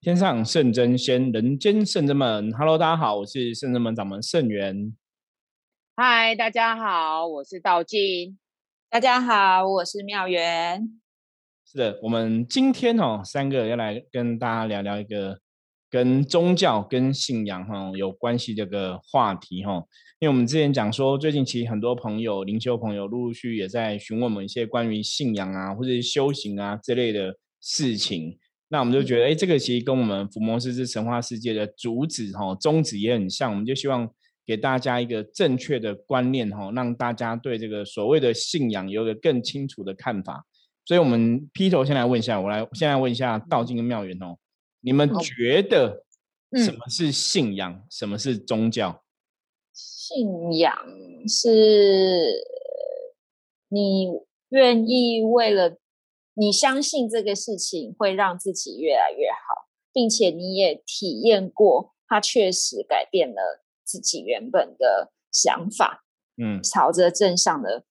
天上圣真仙，人间圣真门。Hello，大家好，我是圣真门掌门圣元。嗨，大家好，我是道静。大家好，我是妙元。是的，我们今天哦，三个要来跟大家聊聊一个跟宗教、跟信仰哈有关系这个话题哈。因为我们之前讲说，最近其实很多朋友、灵修朋友陆陆续续也在询问我们一些关于信仰啊，或者是修行啊这类的事情。那我们就觉得，哎，这个其实跟我们福摩斯之神话世界的主旨哈宗旨也很像。我们就希望给大家一个正确的观念哈，让大家对这个所谓的信仰有一个更清楚的看法。所以，我们劈头先来问一下，我来现在问一下道静跟妙元哦，你们觉得什么是信仰？什么是宗教？信仰是你愿意为了。你相信这个事情会让自己越来越好，并且你也体验过，它确实改变了自己原本的想法，嗯，朝着正向的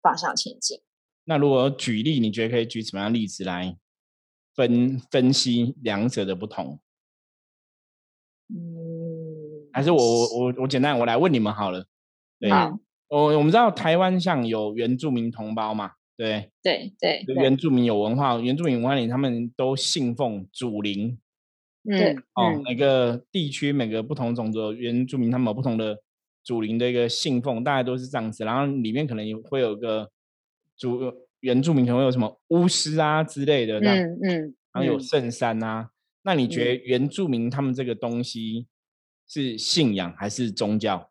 方向前进。那如果举例，你觉得可以举什么样例子来分分析两者的不同？嗯，还是我我我简单我来问你们好了。好，我我们知道台湾像有原住民同胞嘛？对对对，原住民有文化，原住民文化里他们都信奉祖灵。嗯，哦，每个地区每个不同种族原住民，他们有不同的祖灵的一个信奉，大概都是这样子。然后里面可能也会有个主原住民，可能会有什么巫师啊之类的，嗯嗯，然后有圣山啊。那你觉得原住民他们这个东西是信仰还是宗教？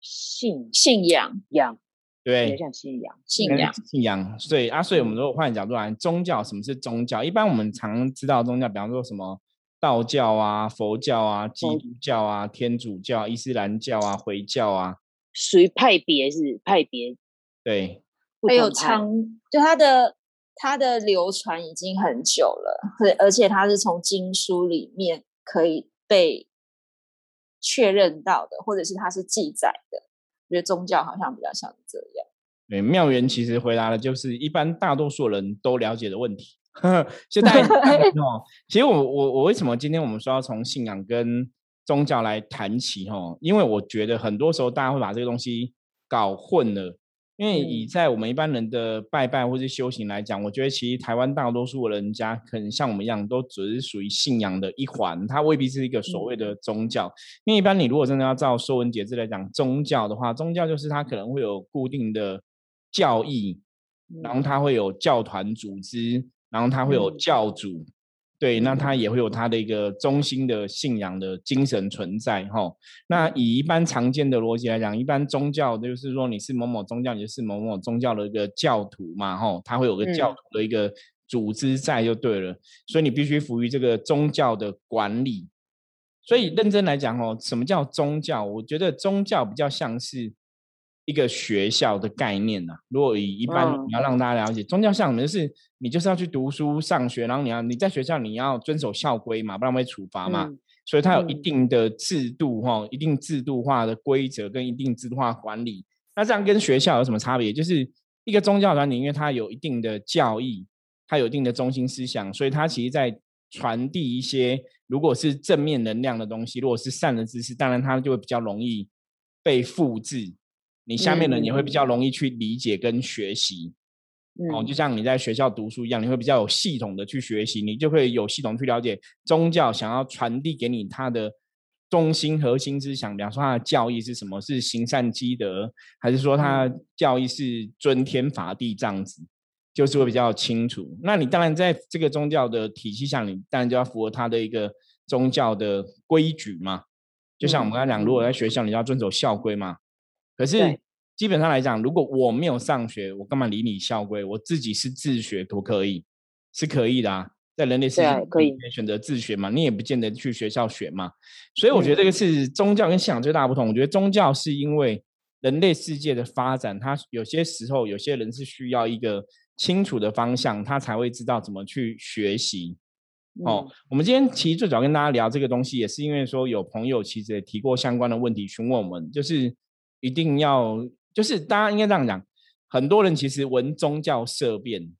信信仰仰。对，像信仰，信仰，信仰。所以啊，所以我们如果换角度来，宗教什么是宗教？一般我们常知道宗教，比方说什么道教啊、佛教啊、基督教啊、天主教、伊斯兰教啊、回教啊，属于派别是派别。对，还有长，就它的它的流传已经很久了，而而且它是从经书里面可以被确认到的，或者是它是记载的。觉得宗教好像比较像这样。对，妙元其实回答的就是一般大多数人都了解的问题。现在 哦，其实我我我为什么今天我们说要从信仰跟宗教来谈起？哦，因为我觉得很多时候大家会把这个东西搞混了。因为以在我们一般人的拜拜或是修行来讲，我觉得其实台湾大多数人家可能像我们一样，都只是属于信仰的一环，它未必是一个所谓的宗教。因为一般你如果真的要照说文解字来讲宗教的话，宗教就是它可能会有固定的教义，然后它会有教团组织，然后它会有教主。对，那他也会有他的一个中心的信仰的精神存在，哈。那以一般常见的逻辑来讲，一般宗教就是说你是某某宗教，你就是某某宗教的一个教徒嘛，哈。他会有个教徒的一个组织在就对了，所以你必须服于这个宗教的管理。所以认真来讲，哦，什么叫宗教？我觉得宗教比较像是。一个学校的概念呐，如果以一般你要让大家了解宗教像什么，就是你就是要去读书上学，然后你要你在学校你要遵守校规嘛，不然会处罚嘛，所以它有一定的制度哈，一定制度化的规则跟一定制度化管理。那这样跟学校有什么差别？就是一个宗教团体，因为它有一定的教义，它有一定的中心思想，所以它其实在传递一些如果是正面能量的东西，如果是善的知识，当然它就会比较容易被复制。你下面人也会比较容易去理解跟学习，哦，就像你在学校读书一样，你会比较有系统的去学习，你就会有系统去了解宗教想要传递给你它的中心核心思想，比方说它的教义是什么，是行善积德，还是说它教义是尊天法地这样子，就是会比较清楚。那你当然在这个宗教的体系下，你当然就要符合它的一个宗教的规矩嘛。就像我们刚才讲，如果在学校，你要遵守校规嘛。可是基本上来讲，如果我没有上学，我干嘛理你校规？我自己是自学，可不可以？是可以的啊，在人类世界可以选择自学嘛？你也不见得去学校学嘛。所以我觉得这个是宗教跟信仰最大的不同。我觉得宗教是因为人类世界的发展，它有些时候有些人是需要一个清楚的方向，他才会知道怎么去学习。哦，我们今天其实最早跟大家聊这个东西，也是因为说有朋友其实也提过相关的问题询问我们，就是。一定要就是大家应该这样讲，很多人其实闻宗教色变，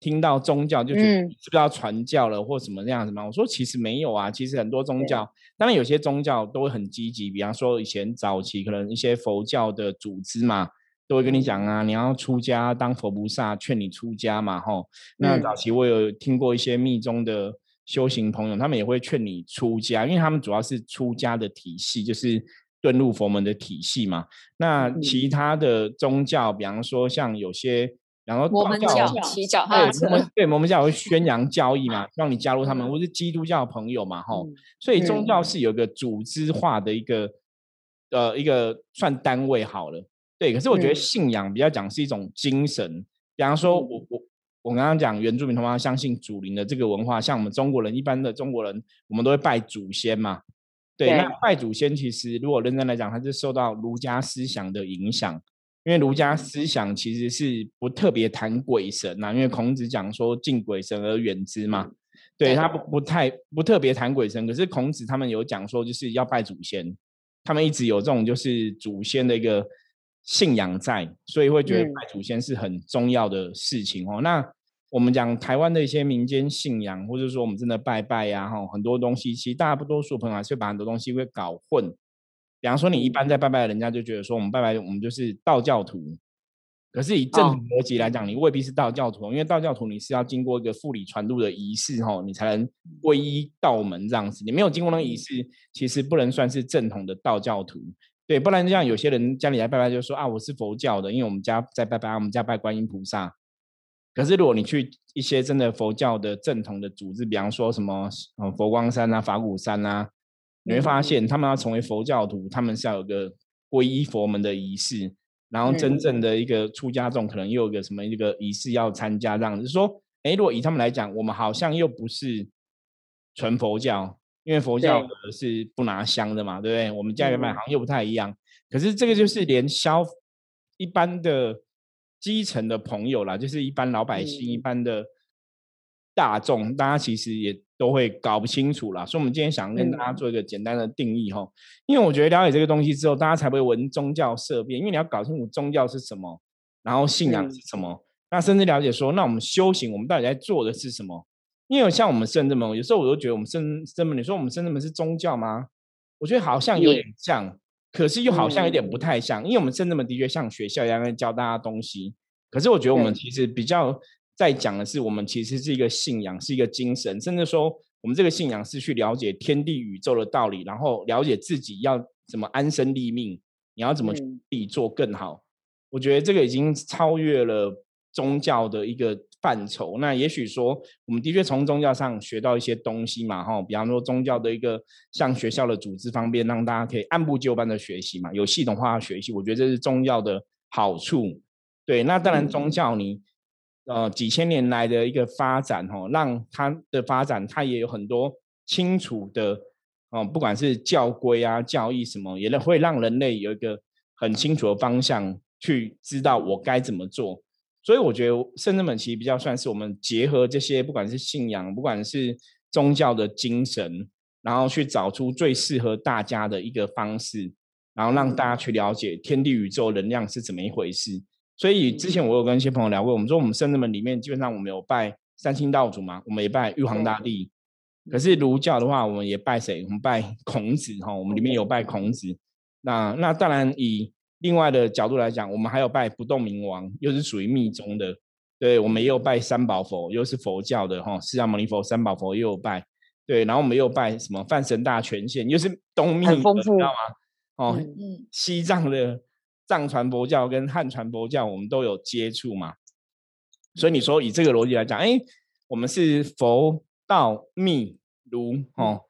听到宗教就觉得是不是要传教了或什么这样子吗？我说其实没有啊，其实很多宗教，当然有些宗教都会很积极，比方说以前早期可能一些佛教的组织嘛，都会跟你讲啊，你要出家当佛菩萨，劝你出家嘛，吼。那早期我有听过一些密宗的修行朋友，他们也会劝你出家，因为他们主要是出家的体系，就是遁入佛门的体系嘛。那其他的宗教，比方说像有些。然后我们教骑脚踏车，对摩门教会宣扬教义嘛，让你加入他们，或是基督教朋友嘛，吼。所以宗教是有个组织化的一个呃一个算单位好了，对。可是我觉得信仰比较讲是一种精神，比方说我我我刚刚讲原住民同胞相信祖灵的这个文化，像我们中国人一般的中国人，我们都会拜祖先嘛，对。那拜祖先其实如果认真来讲，它是受到儒家思想的影响。因为儒家思想其实是不特别谈鬼神呐，因为孔子讲说敬鬼神而远之嘛，对他不不太不特别谈鬼神。可是孔子他们有讲说就是要拜祖先，他们一直有这种就是祖先的一个信仰在，所以会觉得拜祖先是很重要的事情哦。那我们讲台湾的一些民间信仰，或者说我们真的拜拜呀，哈，很多东西其实大多数朋友还是把很多东西会搞混。比方说，你一般在拜拜，人家就觉得说我们拜拜，我们就是道教徒。可是以正统逻辑来讲，你未必是道教徒，因为道教徒你是要经过一个复礼传度的仪式，哈，你才能皈依道门这样子。你没有经过那个仪式，其实不能算是正统的道教徒。对，不然像有些人家里来拜拜，就说啊，我是佛教的，因为我们家在拜拜，我们家拜观音菩萨。可是如果你去一些真的佛教的正统的组织，比方说什么佛光山啊、法鼓山啊。你会发现，他们要成为佛教徒，他们是要有个皈依佛门的仪式，然后真正的一个出家众，可能又有个什么一个仪式要参加，这样子说，哎，如果以他们来讲，我们好像又不是纯佛教，因为佛教是不拿香的嘛，对不对？我们家人们好像又不太一样。可是这个就是连消一般的基层的朋友啦，就是一般老百姓、一般的大众，大家其实也。都会搞不清楚啦，所以我们今天想跟大家做一个简单的定义哈，因为我觉得了解这个东西之后，大家才不会闻宗教色变，因为你要搞清楚宗教是什么，然后信仰是什么，那甚至了解说，那我们修行，我们到底在做的是什么？因为像我们圣人们，有时候我都觉得我们圣人们，你说我们圣人们是宗教吗？我觉得好像有点像，可是又好像有点不太像，因为我们圣人们的确像学校一样在教大家东西，可是我觉得我们其实比较。在讲的是，我们其实是一个信仰，是一个精神，甚至说，我们这个信仰是去了解天地宇宙的道理，然后了解自己要怎么安身立命，你要怎么去做更好。我觉得这个已经超越了宗教的一个范畴。那也许说，我们的确从宗教上学到一些东西嘛，哈，比方说宗教的一个像学校的组织方便，让大家可以按部就班的学习嘛，有系统化的学习。我觉得这是宗教的好处。对，那当然宗教你。呃，几千年来的一个发展，哈，让它的发展，它也有很多清楚的，哦，不管是教规啊、教义什么，也会让人类有一个很清楚的方向，去知道我该怎么做。所以我觉得圣人们其实比较算是我们结合这些，不管是信仰，不管是宗教的精神，然后去找出最适合大家的一个方式，然后让大家去了解天地宇宙能量是怎么一回事。所以之前我有跟一些朋友聊过，我们说我们圣人们里面基本上我们有拜三清道祖嘛，我们也拜玉皇大帝。可是儒教的话，我们也拜谁？我们拜孔子哈，我们里面有拜孔子。那那当然以另外的角度来讲，我们还有拜不动明王，又是属于密宗的。对，我们也有拜三宝佛，又是佛教的哈，释迦牟尼佛、三宝佛也有拜。对，然后我们又拜什么梵神大权限，又是东密，很丰富，知道吗？哦，西藏的。藏传佛教跟汉传佛教，我们都有接触嘛，所以你说以这个逻辑来讲，哎，我们是佛道密儒哦，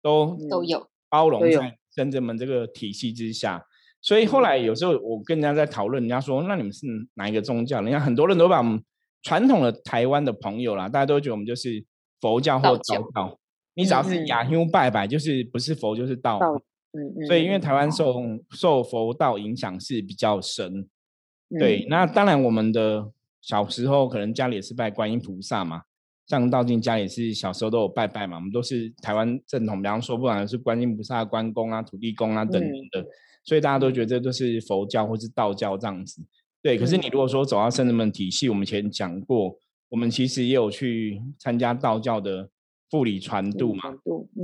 都都有包容在僧人们这个体系之下。所以后来有时候我跟人家在讨论，人家说那你们是哪一个宗教？人家很多人都把我们传统的台湾的朋友啦，大家都觉得我们就是佛教或道教。你只要是雅修拜拜，就是不是佛就是道。嗯，所以因为台湾受受佛道影响是比较深，对，那当然我们的小时候可能家里也是拜观音菩萨嘛，像道静家里是小时候都有拜拜嘛，我们都是台湾正统，比方说不管是观音菩萨、关公啊、土地公啊等等的，所以大家都觉得这都是佛教或是道教这样子，对。可是你如果说走到圣人们体系，我们以前讲过，我们其实也有去参加道教的复礼传度嘛，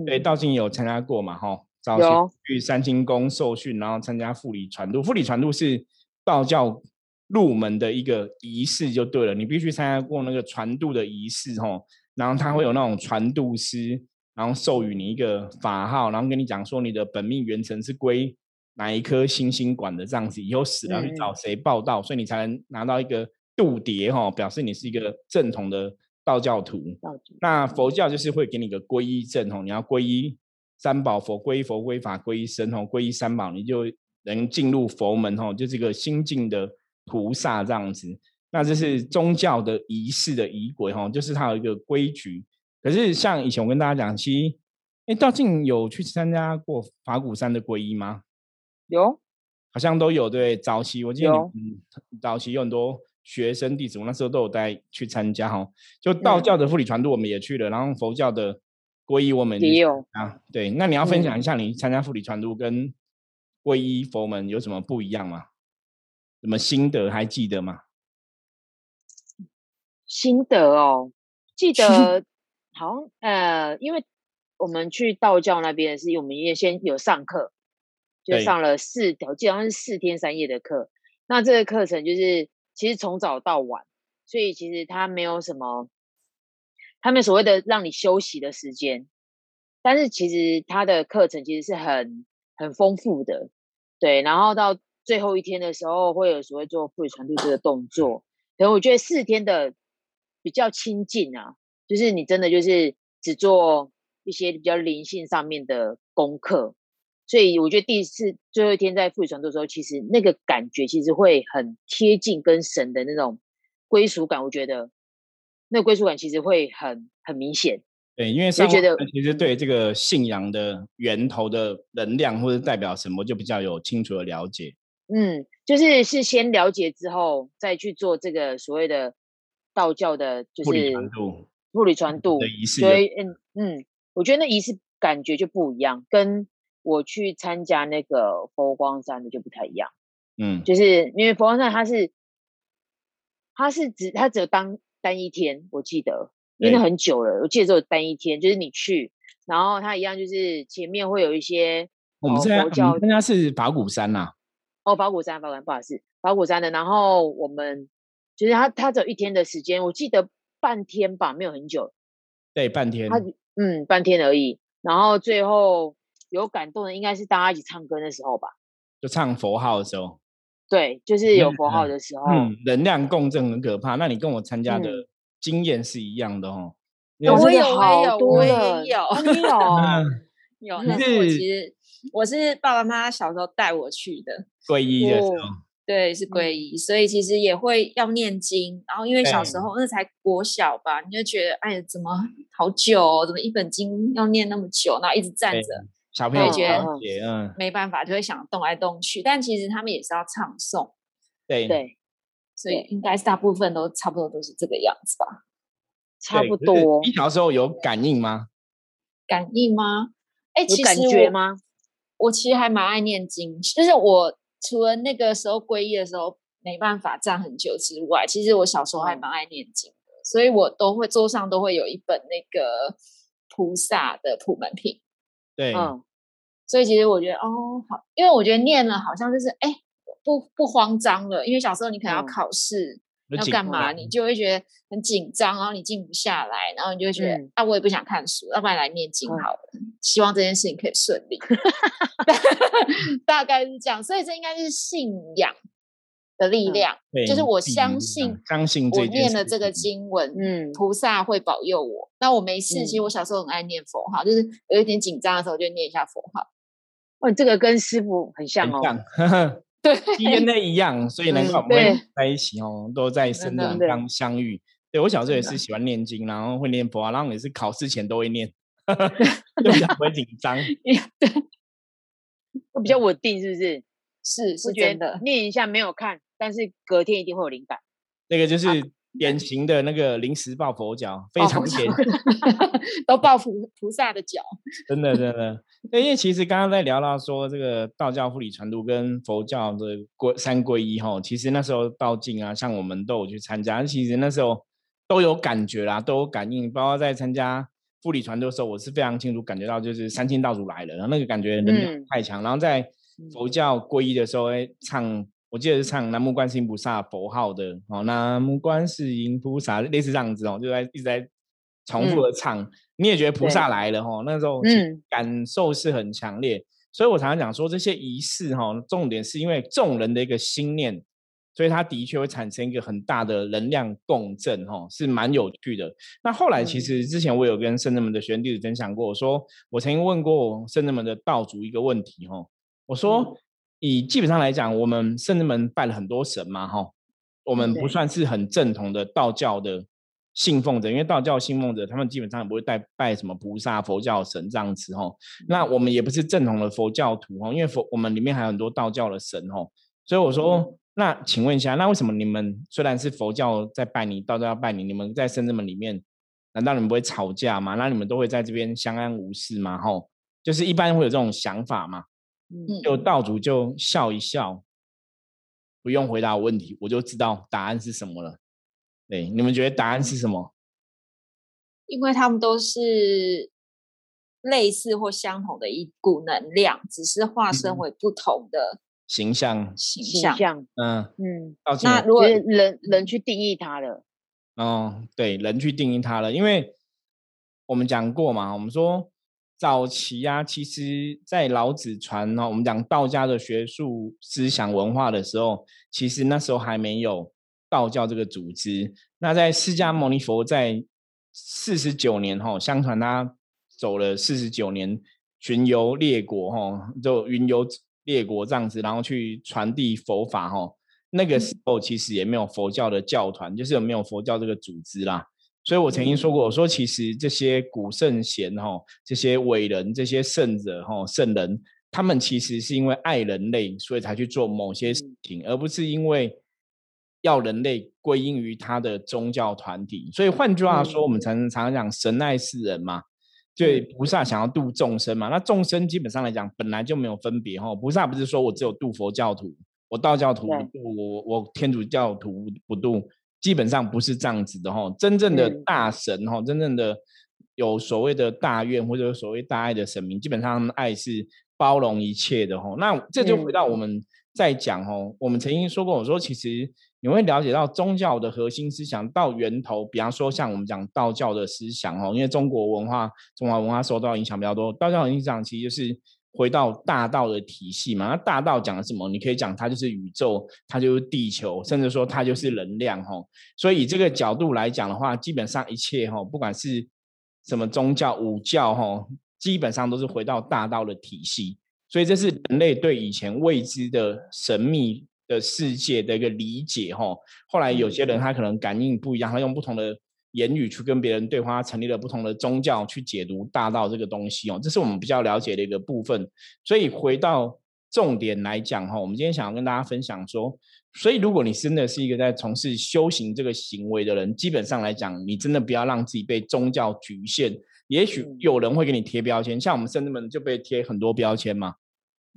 对，道静有参加过嘛，哈，早期去三清宫受训，然后参加复礼传度。复礼传度是道教入门的一个仪式，就对了，你必须参加过那个传度的仪式，哈，然后他会有那种传度师，然后授予你一个法号，然后跟你讲说你的本命元神是归哪一颗星星管的这样子，以后死了去找谁报道，所以你才能拿到一个。度牒哈，表示你是一个正统的道教徒。那佛教就是会给你个皈依证哦，你要皈依三宝佛，皈依佛，皈依法，皈依僧哦，皈依三宝，你就能进入佛门哦，就是一个心境的菩萨这样子。那这是宗教的仪式的仪轨哈，就是它有一个规矩。可是像以前我跟大家讲，其实哎，道静有去参加过法鼓山的皈依吗？有，好像都有对。早期我记得早期有很多。学生弟子，我那时候都有带去参加哈，就道教的护理传度我们也去了，然后佛教的皈依我们也有啊。对，那你要分享一下你参加护理传度跟皈依佛门有什么不一样吗？什么心得还记得吗？心得哦，记得好像呃，因为我们去道教那边是，我们也先有上课，就上了四，我记得好像是四天三夜的课。那这个课程就是。其实从早到晚，所以其实他没有什么，他们所谓的让你休息的时间，但是其实他的课程其实是很很丰富的，对。然后到最后一天的时候，会有所谓做复语传递这个动作。可能我觉得四天的比较亲近啊，就是你真的就是只做一些比较灵性上面的功课。所以我觉得第一次最后一天在复理传的时候，其实那个感觉其实会很贴近跟神的那种归属感。我觉得那个归属感其实会很很明显。对，因为上觉得其实对这个信仰的源头的能量或者代表什么，就比较有清楚的了解。嗯，就是是先了解之后，再去做这个所谓的道教的，就是传度、复理传度的仪式。所以，嗯嗯，我觉得那仪式感觉就不一样，跟。我去参加那个佛光山的就不太一样，嗯，就是因为佛光山它是，它是只它只有当单一天，我记得，因为很久了，我记得只有单一天，就是你去，然后它一样就是前面会有一些，我们在参加是法鼓山呐，哦，法鼓山，法鼓山，不好意思，法鼓山的，然后我们就是它它只有一天的时间，我记得半天吧，没有很久，对，半天，嗯，半天而已，然后最后。有感动的应该是大家一起唱歌的时候吧，就唱佛号的时候。对，就是有佛号的时候。嗯，能量共振很可怕。那你跟我参加的经验是一样的哦。我有，我有，我也有，有。有，那是我其实我是爸爸妈妈小时候带我去的皈依的时候。对，是皈依，所以其实也会要念经。然后因为小时候那才国小吧，你就觉得哎，怎么好久？怎么一本经要念那么久？然后一直站着。小朋友觉得嗯没办法，就会想动来动去，但其实他们也是要唱诵，对对，所以应该是大部分都差不多都是这个样子吧，差不多。一条时候有感应吗？感应吗？哎，其实觉吗？我其实还蛮爱念经，就是我除了那个时候皈依的时候没办法站很久之外，其实我小时候还蛮爱念经的，所以我都会桌上都会有一本那个菩萨的普门品。对，嗯，所以其实我觉得哦好，因为我觉得念了好像就是哎不不慌张了，因为小时候你可能要考试要干嘛，你就会觉得很紧张，然后你静不下来，然后你就会觉得啊我也不想看书，要不然来念经好了，希望这件事情可以顺利，大概是这样，所以这应该是信仰。的力量，就是我相信，相信我念了这个经文，嗯，菩萨会保佑我。那我没事，其实我小时候很爱念佛号，就是有一点紧张的时候就念一下佛号。哦，这个跟师傅很像哦，对，DNA 一样，所以能够在一起哦，都在生长刚相遇。对我小时候也是喜欢念经，然后会念佛号，然后也是考试前都会念，就比较不会紧张，对，会比较稳定，是不是？是是真的，念一下没有看。但是隔天一定会有灵感，那个就是典型的那个临时抱佛脚，非常典型 都抱菩菩萨的脚，真的真的。因为其实刚刚在聊到说这个道教护理传度跟佛教的归三皈依哈，其实那时候道静啊，像我们都有去参加。其实那时候都有感觉啦，都有感应。包括在参加护理传的时候，我是非常清楚感觉到，就是三清道主来了，然后那个感觉能量太强。然后在佛教皈依的时候，哎唱，我记得是唱南无观世音菩萨佛号的，哦，南无观世音菩萨，类似这样子哦，就在一直在重复的唱。你也觉得菩萨来了哈？那时候感受是很强烈，所以我常常讲说这些仪式哈，重点是因为众人的一个心念，所以它的确会产生一个很大的能量共振哈，是蛮有趣的。那后来其实之前我有跟圣人们的学员弟子分享过，我说我曾经问过圣人们的道主一个问题哈，我说以基本上来讲，我们圣人们拜了很多神嘛哈，我们不算是很正统的道教的。信奉者，因为道教信奉者，他们基本上也不会拜拜什么菩萨、佛教神这样子吼。那我们也不是正统的佛教徒吼，因为佛我们里面还有很多道教的神吼。所以我说，那请问一下，那为什么你们虽然是佛教在拜你，道教要拜你，你们在圣人们里面，难道你们不会吵架吗？那你们都会在这边相安无事吗？吼，就是一般会有这种想法嘛。嗯，就道主就笑一笑，不用回答我问题，我就知道答案是什么了。对，你们觉得答案是什么？因为他们都是类似或相同的一股能量，只是化身为不同的形象。形象，嗯嗯。那如果人人去定义它了，哦，对，人去定义它了，因为我们讲过嘛，我们说早期啊，其实在老子传哦，我们讲道家的学术思想文化的时候，其实那时候还没有。道教这个组织，那在释迦牟尼佛在四十九年哈，相传他走了四十九年巡游列国哈，就云游列国这样子，然后去传递佛法哈。那个时候其实也没有佛教的教团，就是有没有佛教这个组织啦。所以我曾经说过，我说其实这些古圣贤哈，这些伟人、这些圣者哈、圣人，他们其实是因为爱人类，所以才去做某些事情，而不是因为。要人类归因于他的宗教团体，所以换句话说，我们常常讲神爱世人嘛，对菩萨想要度众生嘛。那众生基本上来讲本来就没有分别哈，菩萨不是说我只有度佛教徒，我道教徒不度，我我天主教徒不度，基本上不是这样子的哈。真正的大神哈，真正的有所谓的大愿或者所谓大爱的神明，基本上爱是包容一切的哈。那这就回到我们在讲哦，我们曾经说过，我说其实。你会了解到宗教的核心思想到源头，比方说像我们讲道教的思想哦，因为中国文化、中华文化受到影响比较多。道教的影响其实就是回到大道的体系嘛。那大道讲的什么？你可以讲它就是宇宙，它就是地球，甚至说它就是能量哈。所以以这个角度来讲的话，基本上一切哈，不管是什么宗教、武教哈，基本上都是回到大道的体系。所以这是人类对以前未知的神秘。的世界的一个理解哈，后来有些人他可能感应不一样，他用不同的言语去跟别人对话，成立了不同的宗教去解读大道这个东西哦，这是我们比较了解的一个部分。所以回到重点来讲哈，我们今天想要跟大家分享说，所以如果你真的是一个在从事修行这个行为的人，基本上来讲，你真的不要让自己被宗教局限。也许有人会给你贴标签，像我们圣人们就被贴很多标签嘛。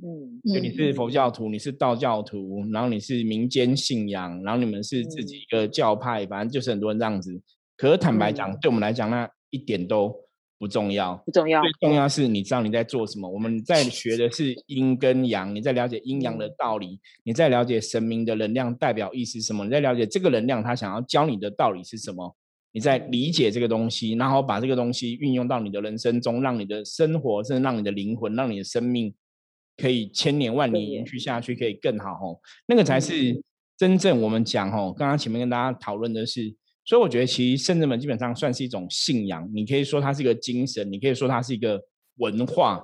嗯，就你是佛教徒，你是道教徒，然后你是民间信仰，然后你们是自己一个教派，反正就是很多人这样子。可是坦白讲，对我们来讲，那一点都不重要，不重要。最重要是你知道你在做什么。我们在学的是阴跟阳，你在了解阴阳的道理，你在了解神明的能量代表意思什么，你在了解这个能量他想要教你的道理是什么，你在理解这个东西，然后把这个东西运用到你的人生中，让你的生活，甚至让你的灵魂，让你的生命。可以千年万年延续下去，可以更好哦。那个才是真正我们讲哦。刚刚前面跟大家讨论的是，所以我觉得其实圣人们基本上算是一种信仰。你可以说它是一个精神，你可以说它是一个文化。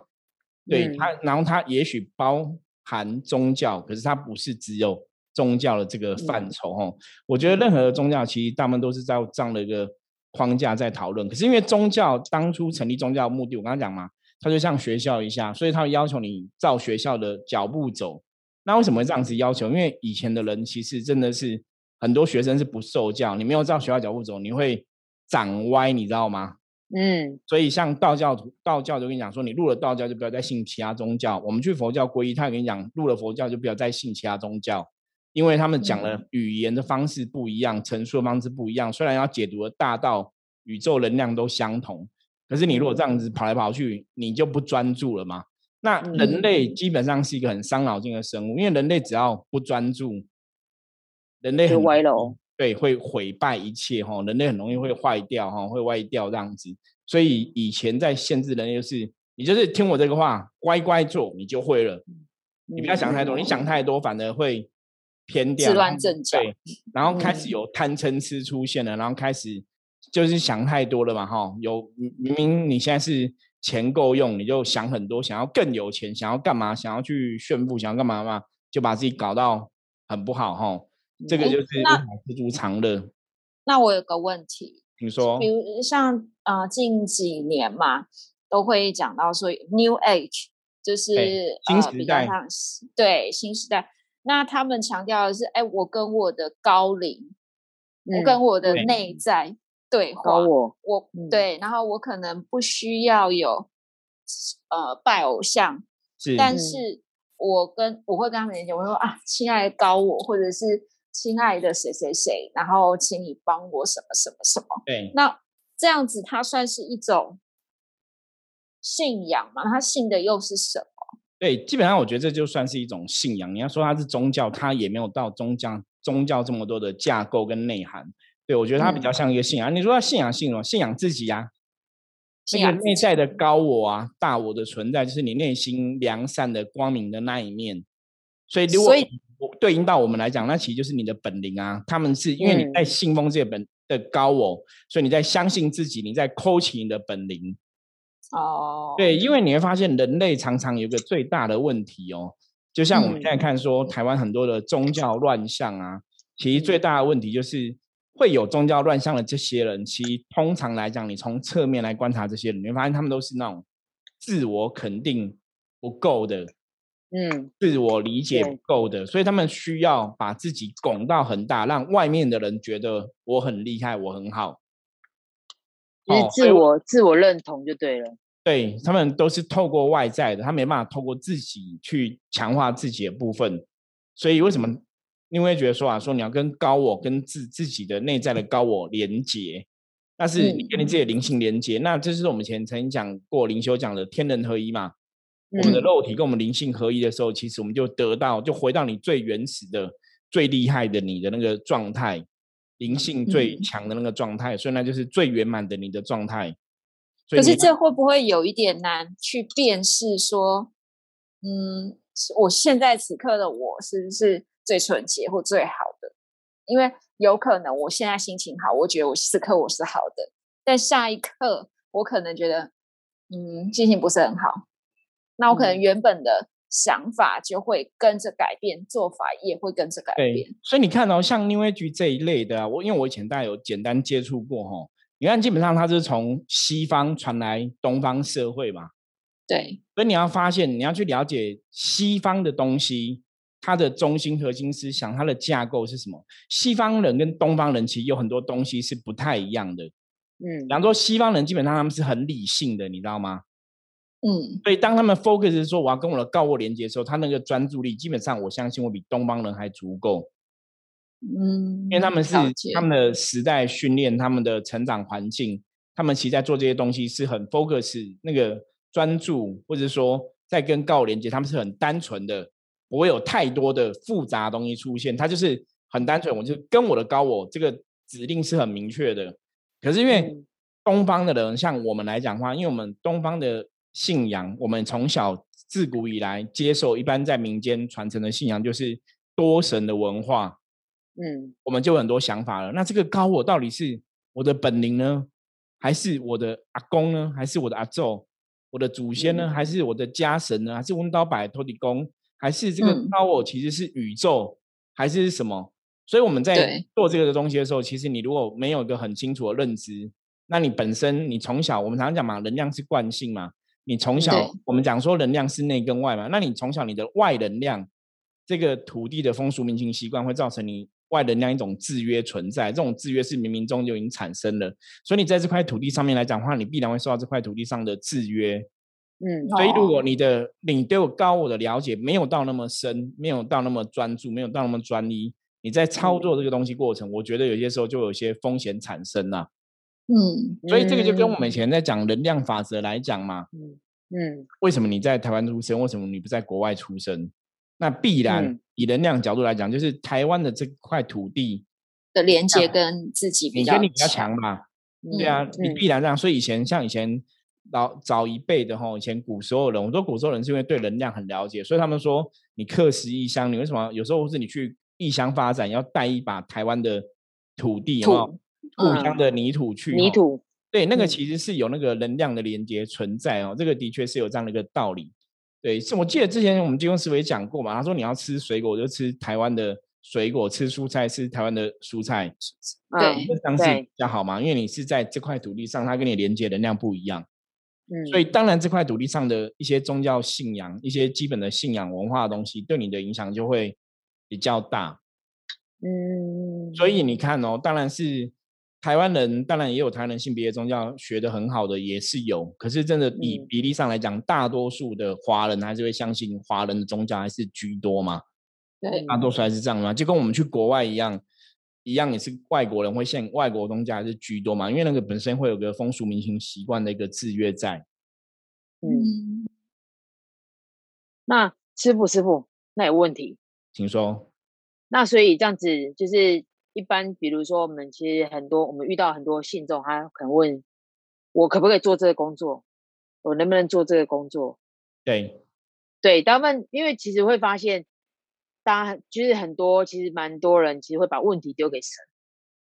对它，然后它也许包含宗教，可是它不是只有宗教的这个范畴哦。我觉得任何的宗教其实大部分都是在这样的一个框架在讨论。可是因为宗教当初成立宗教目的，我刚刚讲嘛。它就像学校一下，所以他要求你照学校的脚步走。那为什么会这样子要求？因为以前的人其实真的是很多学生是不受教，你没有照学校脚步走，你会长歪，你知道吗？嗯。所以像道教徒，道教就跟你讲说，你入了道教就不要再信其他宗教。我们去佛教皈依，他跟你讲，入了佛教就不要再信其他宗教。因为他们讲的语言的方式不一样，陈述的方式不一样。虽然要解读的大道、宇宙能量都相同，可是你如果这样子跑来跑去，你就不专注了嘛。那人类基本上是一个很伤脑筋的生物，因为人类只要不专注，人类很歪楼，对，会毁败一切哈。人类很容易会坏掉哈，会歪掉这样子。所以以前在限制人类，就是你就是听我这个话，乖乖做，你就会了。你不要想太多，你想太多反而会。偏掉，自乱阵脚。对，然后开始有贪嗔痴出现了，然后开始就是想太多了嘛，哈，有明明你现在是钱够用，你就想很多，想要更有钱，想要干嘛，想要去炫富，想要干嘛嘛，就把自己搞到很不好，哈，这个就是知足常乐。那我有个问题，你说，比如像呃近几年嘛，都会讲到说 New Age，就是新时代，对新时代。那他们强调的是，哎，我跟我的高龄，我跟我的内在对话，我我对，然后我可能不需要有呃拜偶像，但是我跟我会跟他们连接，我说啊，亲爱的高我，或者是亲爱的谁谁谁，然后请你帮我什么什么什么，对，那这样子它算是一种信仰吗？他信的又是什么？对，基本上我觉得这就算是一种信仰。你要说它是宗教，它也没有到宗教宗教这么多的架构跟内涵。对我觉得它比较像一个信仰。你说信仰信什么？信仰自己啊，那个内在的高我啊，大我的存在，就是你内心良善的光明的那一面。所以如果对应到我们来讲，那其实就是你的本领啊。他们是因为你在信奉这个本的高我，所以你在相信自己，你在抠起你的本领。哦，对，因为。你会发现人类常常有个最大的问题哦，就像我们现在看说台湾很多的宗教乱象啊，其实最大的问题就是会有宗教乱象的这些人，其实通常来讲，你从侧面来观察这些人，你会发现他们都是那种自我肯定不够的，嗯，自我理解不够的，所以他们需要把自己拱到很大，让外面的人觉得我很厉害，我很好。是自我自我认同就对了，对他们都是透过外在的，他没办法透过自己去强化自己的部分，所以为什么因为觉得说啊，说你要跟高我跟自自己的内在的高我连接，那是你跟你自己的灵性连接，那这是我们前曾经讲过灵修讲的天人合一嘛，我们的肉体跟我们灵性合一的时候，其实我们就得到就回到你最原始的最厉害的你的那个状态。灵性最强的那个状态，所以那就是最圆满的你的状态。可是这会不会有一点难去辨识？说，嗯，我现在此刻的我是不是最纯洁或最好的？因为有可能我现在心情好，我觉得我此刻我是好的，但下一刻我可能觉得，嗯，心情不是很好。那我可能原本的。想法就会跟着改变，做法也会跟着改变。所以你看到像 New Age 这一类的，我因为我以前大概有简单接触过哈，你看基本上它是从西方传来东方社会嘛。对。所以你要发现，你要去了解西方的东西，它的中心核心思想，它的架构是什么？西方人跟东方人其实有很多东西是不太一样的。嗯。比方说，西方人基本上他们是很理性的，你知道吗？嗯，所以当他们 focus 说我要跟我的高我连接的时候，他那个专注力基本上我相信会比东方人还足够。嗯，因为他们是他们的时代训练，他们的成长环境，他们其实在做这些东西是很 focus 那个专注，或者说在跟高我连接，他们是很单纯的，不会有太多的复杂东西出现。他就是很单纯，我就跟我的高我这个指令是很明确的。可是因为东方的人，像我们来讲话，因为我们东方的。信仰，我们从小自古以来接受，一般在民间传承的信仰就是多神的文化。嗯，我们就很多想法了。那这个高我到底是我的本灵呢，还是我的阿公呢，还是我的阿宙，我的祖先呢，还是我的家神呢，还是温刀百托地公，还是这个高我其实是宇宙，还是什么？所以我们在做这个的东西的时候，其实你如果没有一个很清楚的认知，那你本身你从小我们常常讲嘛，能量是惯性嘛。你从小，我们讲说能量是内跟外嘛，那你从小你的外能量，这个土地的风俗民情习惯会造成你外能量一种制约存在，这种制约是冥冥中就已经产生了，所以你在这块土地上面来讲的话，你必然会受到这块土地上的制约，嗯，所以如果你的你对我高我的了解没有到那么深，没有到那么专注，没有到那么专一，你在操作这个东西过程，我觉得有些时候就有些风险产生了。嗯，所以这个就跟我们以前在讲能量法则来讲嘛。嗯嗯为什么你在台湾出生？为什么你不在国外出生？那必然嗯以能量角度来讲，就是台湾的这块土地，的连接跟自己比较你跟你比较强嘛。对啊，你嗯必然这样。所以以前像以前老早一辈的哈，以前古时候人，我说古时候人是因为对能量很了解，所以他们说你客死异乡，你为什么有时候是你去异乡发展，要带一把台湾的土地，有没有土故乡的泥土去？泥。土，对，那个嗯其实是有那个能量的连接存在哦，这个的确是有这样的一个道理。对，是我记得之前我们金庸师傅也讲过嘛，他说你要吃水果就吃台湾的水果，吃蔬菜吃台湾的蔬菜，对嗯这样是比较好嘛，因为你是在这块土地上，它跟你连接能量不一样。嗯，所以当然这块土地上的一些宗教信仰、一些基本的信仰文化的东西，对你的影响就会比较大。嗯，所以你看哦，当然是台湾人，当然也有台湾人性别宗教学得很好的，也是有。可是真的以嗯比例上来讲，大多数的华人还是会相信华人的宗教还是居多嘛，对大多数还是这样嘛，就跟我们去国外一样，一样也是外国人会信外国宗教还是居多嘛，因为那个本身会有个风俗民情习惯的一个制约在。嗯，嗯，那师傅师傅，那有问题。请说。那所以这样子就是一般，比如说我们其实很多我们遇到很多信众，他可能问我可不可以做这个工作，我能不能做这个工作？对，对，他们因为其实会发现，大家就是很多其实蛮多人其实会把问题丢给神。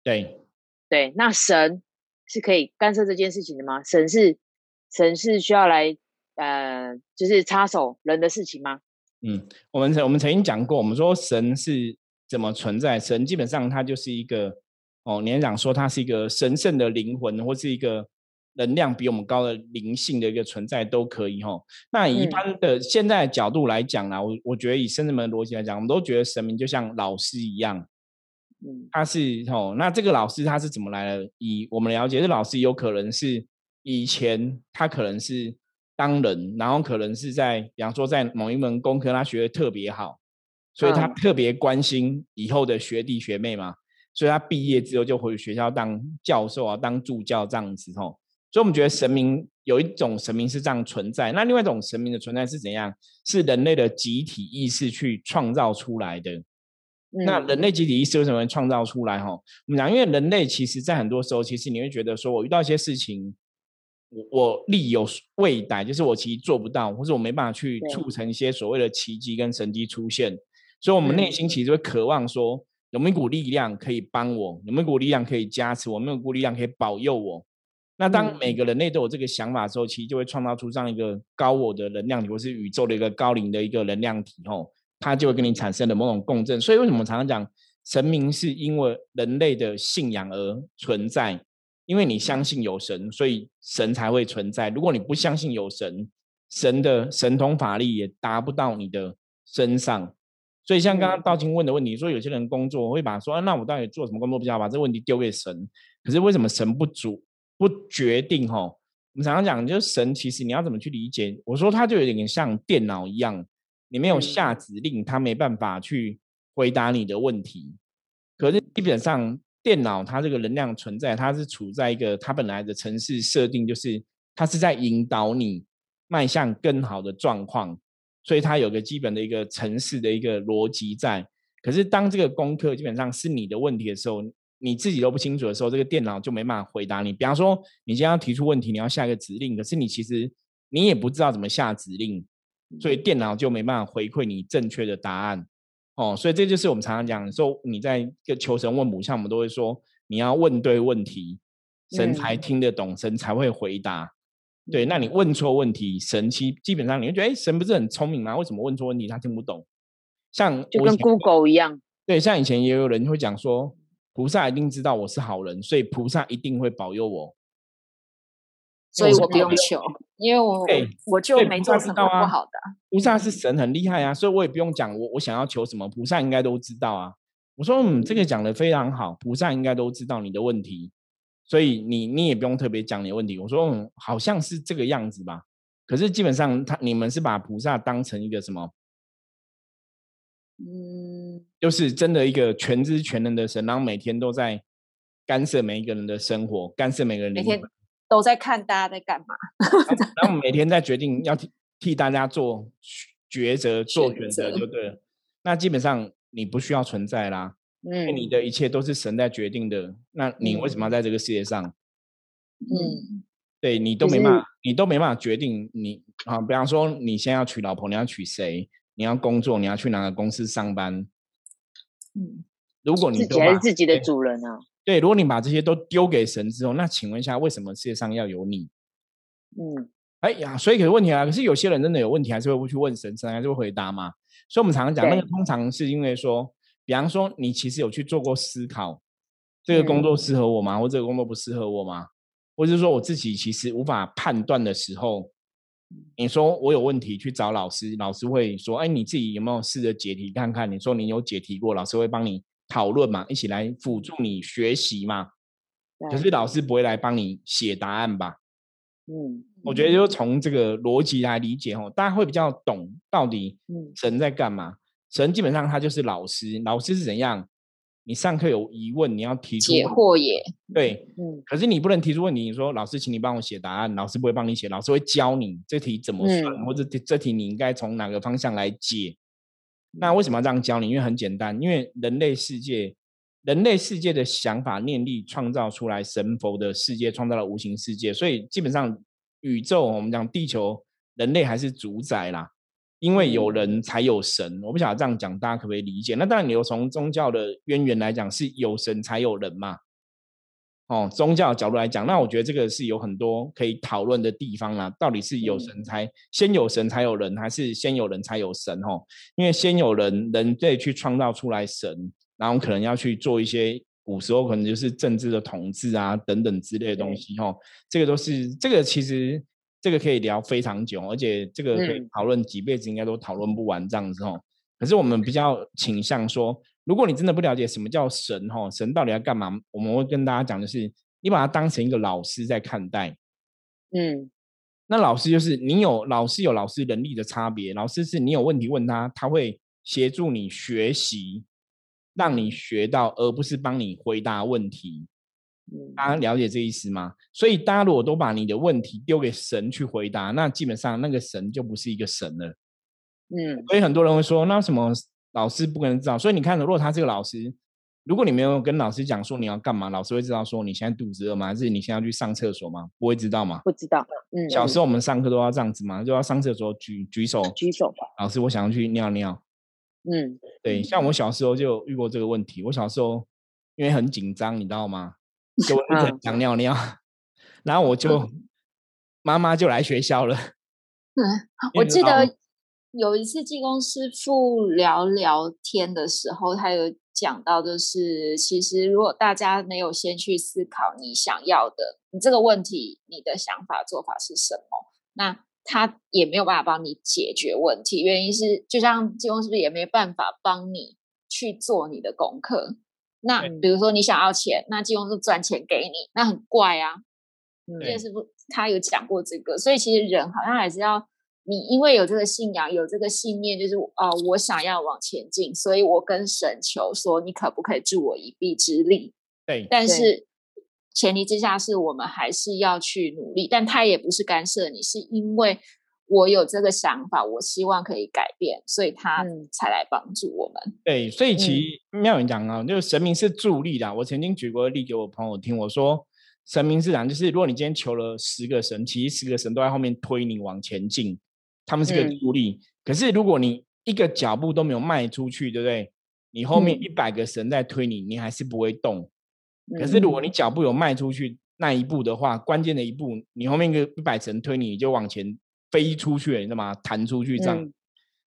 对，对，那神是可以干涉这件事情的吗？神是神是需要来呃，就是插手人的事情吗？嗯，我们曾我们曾经讲过，我们说神是怎么存在？神基本上它就是一个哦，年长说它是一个神圣的灵魂，或是一个能量比我们高的灵性的一个存在都可以哈、那以一嗯般的现在的角度来讲啦，我我觉得以圣人们的逻辑来讲，我们都觉得神明就像老师一样，嗯他是哦，那这个老师他是怎么来的？以我们了解，这老师有可能是以前他可能是当人，然后可能是在，比方说在某一门功课他学的特别好，所以他嗯特别关心以后的学弟学妹嘛，所以他毕业之后就回学校当教授啊，当助教这样子吼。所以我们觉得神明有一种神明是这样存在，那另外一种神明的存在是怎样？是人类的集体意识去创造出来的。那嗯人类集体意识为什么会创造出来？哈，我们讲，因为人类其实在很多时候，其实你会觉得说，我遇到一些事情，我我力有未逮，就是我其实做不到，或者我没办法去促成一些所谓的奇迹跟神迹出现，所以我们内嗯心其实会渴望说，有没有一股力量可以帮我，有没有一股力量可以加持我，有没有一股力量可以保佑我。那当嗯每个人类都有这个想法之后，其实就会创造出这样一个高我的能量体，或是宇宙的一个高龄的一个能量体，吼，它就会跟你产生的某种共振。所以为什么常常讲神明是因为人类的信仰而存在？因为你相信有神，所以神才会存在。如果你不相信有神，神的神通法力也达不到你的身上。所以像刚刚嗯道清问的问题，说有些人工作会把说、啊，那我到底做什么工作比较好？把这个问题丢给神。可是为什么神不主不决定？哈，我们常常讲，就是神其实你要怎么去理解？我说他就有点像电脑一样，你没有嗯下指令，他没办法去回答你的问题。可是基本上，电脑它这个能量存在，它是处在一个它本来的城市设定，就是它是在引导你迈向更好的状况，所以它有个基本的一个城市的一个逻辑在。可是当这个功课基本上是你的问题的时候，你自己都不清楚的时候，这个电脑就没办法回答你。比方说，你今天要提出问题，你要下一个指令，可是你其实你也不知道怎么下指令，所以电脑就没办法回馈你正确的答案。哦，所以这就是我们常常讲说，你在一个求神问卜像，我们都会说你要问对问题，神才嗯听得懂，神才会回答。对，那你问错问题，神基基本上你会觉得，哎，神不是很聪明吗？为什么问错问题他听不懂？像就跟 Google 一样，对，像以前也有人会讲说，菩萨一定知道我是好人，所以菩萨一定会保佑我。所以我不用求，因为我我就没做什么不好的。菩萨是神，很厉害啊，所以我也不用讲我我想要求什么，菩萨应该都知道啊。我说，嗯，这个讲的非常好，菩萨应该都知道你的问题，所以你你也不用特别讲你的问题。我说，嗯，好像是这个样子吧。可是基本上他你们是把菩萨当成一个什么？嗯，就是真的一个全知全能的神，然后每天都在干涉每一个人的生活，干涉每个人每天都在看大家在干嘛，然后 每天在决定要替替大家做抉择、做选择就对了。那基本上你不需要存在啦，嗯，你的一切都是神在决定的。那你为什么要在这个世界上？嗯，对你都没办法，你都没办法决定你啊。比方说，你现在要娶老婆，你要娶谁？你要工作，你要去哪个公司上班？嗯，如果你自己还是自己的主人啊？对，如果你把这些都丢给神之后，那请问一下，为什么世界上要有你？嗯，哎呀，所以可是问题啊，可是有些人真的有问题，还是会去问神，神还是会回答嘛？所以我们常常讲，那个通常是因为说，比方说你其实有去做过思考，这个工作适合我吗？或这个工作不适合我吗？或者是说我自己其实无法判断的时候？你说我有问题去找老师，老师会说：“哎，你自己有没有试着解题看看？”你说你有解题过，老师会帮你讨论嘛，一起来辅助你学习嘛。可是老师不会来帮你写答案吧？嗯，我觉得就从这个逻辑来理解哦，大家会比较懂到底神在干嘛。神基本上他就是老师，老师是怎样？你上课有疑问，你要提出解惑也对，嗯，可是你不能提出问题。你说老师，请你帮我写答案，老师不会帮你写，老师会教你这题怎么算，或者这题你应该从哪个方向来解。那为什么要这样教你？因为很简单，因为人类世界，人类世界的想法念力创造出来神佛的世界，创造了无形世界，所以基本上宇宙，我们讲地球，人类还是主宰啦。因为有人才有神，我不晓得这样讲大家可不可以理解？那当然，你又从宗教的渊源来讲，是有神才有人嘛。哦，宗教角度来讲，那我觉得这个是有很多可以讨论的地方啦。到底是有神才先有神才有人，还是先有人才有神？哦，因为先有人，人类去创造出来神，然后可能要去做一些古时候可能就是政治的统治啊等等之类的东西。哦，这个都是这个其实。这个可以聊非常久，而且这个可以讨论几辈子应该都讨论不完这样子哦。可是我们比较倾向说，如果你真的不了解什么叫神哈，神到底要干嘛，我们会跟大家讲的是，你把它当成一个老师在看待。嗯，那老师就是你有老师有老师能力的差别，老师是你有问题问他，他会协助你学习，让你学到，而不是帮你回答问题。大家了解这意思吗？所以大家如果都把你的问题丢给神去回答，那基本上那个神就不是一个神了。嗯，所以很多人会说，那什么老师不可能知道？所以你看，如果他这个老师，如果你没有跟老师讲说你要干嘛，老师会知道说你现在肚子饿吗？还是你现在要去上厕所吗？不会知道吗？不知道。嗯，小时候我们上课都要这样子嘛，就要上厕所举举手，举手吧。老师，我想要去尿尿。嗯，对，像我小时候就遇过这个问题。我小时候因为很紧张，你知道吗？就一直想尿尿，然后我就妈妈就来学校了。嗯，我记得有一次技工师傅聊聊天的时候，他有讲到，就是其实如果大家没有先去思考你想要的，你这个问题，你的想法做法是什么，那他也没有办法帮你解决问题。原因是，就像技工师傅也没办法帮你去做你的功课。那比如说你想要钱，那金融是赚钱给你，那很怪啊。这是不他有讲过这个，所以其实人好像还是要你因为有这个信仰，有这个信念，就是哦，我想要往前进，所以我跟神求说，你可不可以助我一臂之力？对，但是前提之下是我们还是要去努力，但他也不是干涉你，是因为。我有这个想法，我希望可以改变，所以他才来帮助我们。对，所以其实妙人讲啊，就是神明是助力的。我曾经举过例给我朋友听，我说神明是讲，就是如果你今天求了十个神，其实十个神都在后面推你往前进，他们是个助力。可是如果你一个脚步都没有迈出去，对不对？你后面一百个神在推你，你还是不会动。可是如果你脚步有迈出去那一步的话，关键的一步，你后面一个一百神推你，你就往前。飞出去，你知道吗？弹出去这样，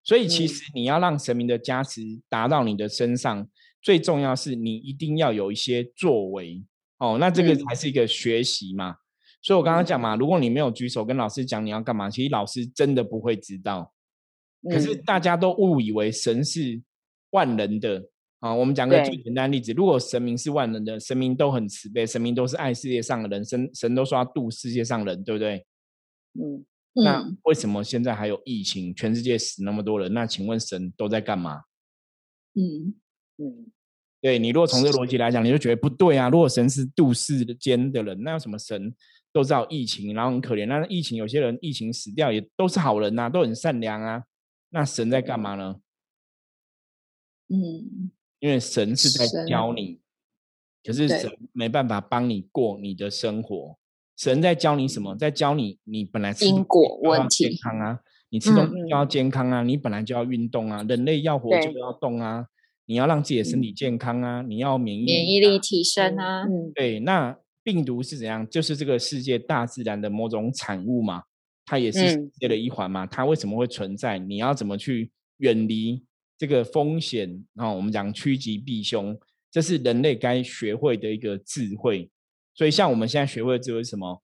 所以其实你要让神明的加持达到你的身上，最重要是你一定要有一些作为哦。那这个才是一个学习嘛。所以我刚刚讲嘛，如果你没有举手跟老师讲你要干嘛，其实老师真的不会知道。可是大家都误以为神是万能的啊。我们讲个最简单例子，如果神明是万能的，神明都很慈悲，神明都是爱世界上的人，神神都说要度世界上人，对不对？嗯。那为什么现在还有疫情？全世界死那么多人，那请问神都在干嘛？嗯嗯，对你如果从这个逻辑来讲，你就觉得不对啊。如果神是度世间的人，那有什么神都知道疫情，然后很可怜。那疫情有些人疫情死掉也都是好人呐，都很善良啊。那神在干嘛呢？嗯，因为神是在教你，可是神没办法帮你过你的生活。神在教你什么？在教你，你本来因果问题健康啊，你吃东西就要健康啊，你本来就要运动啊，人类要活就要动啊，你要让自己的身体健康啊，你要免疫免疫力提升啊。对，那病毒是怎样？就是这个世界大自然的某种产物嘛，它也是世界的一环嘛。它为什么会存在？你要怎么去远离这个风险？然后我们讲趋吉避凶，这是人类该学会的一个智慧。所以，像我们现在学会的智慧是什么？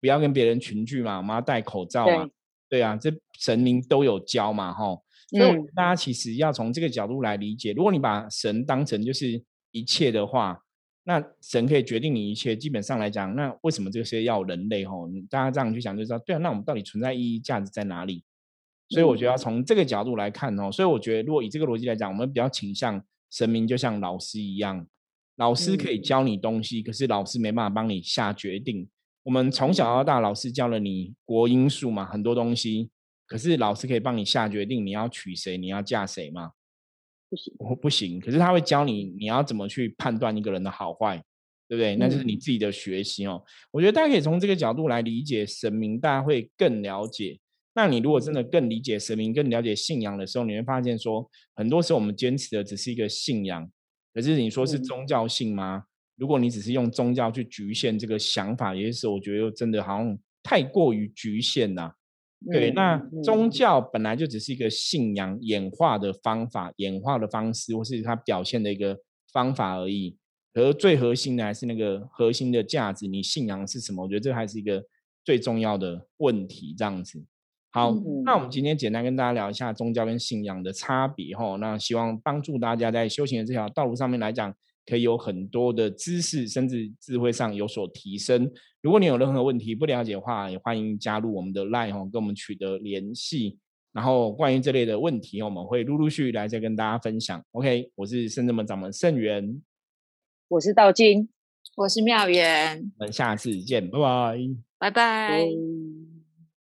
不要跟别人群聚嘛，我们要戴口罩嘛。对啊，这神明都有教嘛，吼。所以大家其实要从这个角度来理解。如果你把神当成就是一切的话，那神可以决定你一切。基本上来讲，那为什么这些要人类？吼，大家这样去想就知道，对啊，那我们到底存在意义、价值在哪里？所以我觉得要从这个角度来看哦。所以我觉得，如果以这个逻辑来讲，我们比较倾向神明就像老师一样。老师可以教你东西，可是老师没办法帮你下决定。我们从小到大，老师教了你国音数嘛，很多东西，可是老师可以帮你下决定，你要娶谁，你要嫁谁吗？不行，我不行。可是他会教你，你要怎么去判断一个人的好坏，对不对？那就是你自己的学习哦。我觉得大家可以从这个角度来理解神明，大家会更了解。那你如果真的更理解神明，更了解信仰的时候，你会发现说，很多时候我们坚持的只是一个信仰。可是你说是宗教性吗？如果你只是用宗教去局限这个想法，有些时候我觉得真的好像太过于局限了。对，那宗教本来就只是一个信仰演化的方法、演化的方式，或是它表现的一个方法而已。而最核心的还是那个核心的价值，你信仰是什么？我觉得这还是一个最重要的问题。这样子。好，那我们今天简单跟大家聊一下宗教跟信仰的差别哈。那希望帮助大家在修行的这条道路上面来讲，可以有很多的知识，甚至智慧上有所提升。如果你有任何问题不了解的话，也欢迎加入我们的 Line 哈，跟我们取得联系。然后关于这类的问题，我们会陆陆续续来再跟大家分享。OK，我是圣智门掌门圣元，我是道金，我是妙元，我们下次见，拜拜，拜拜。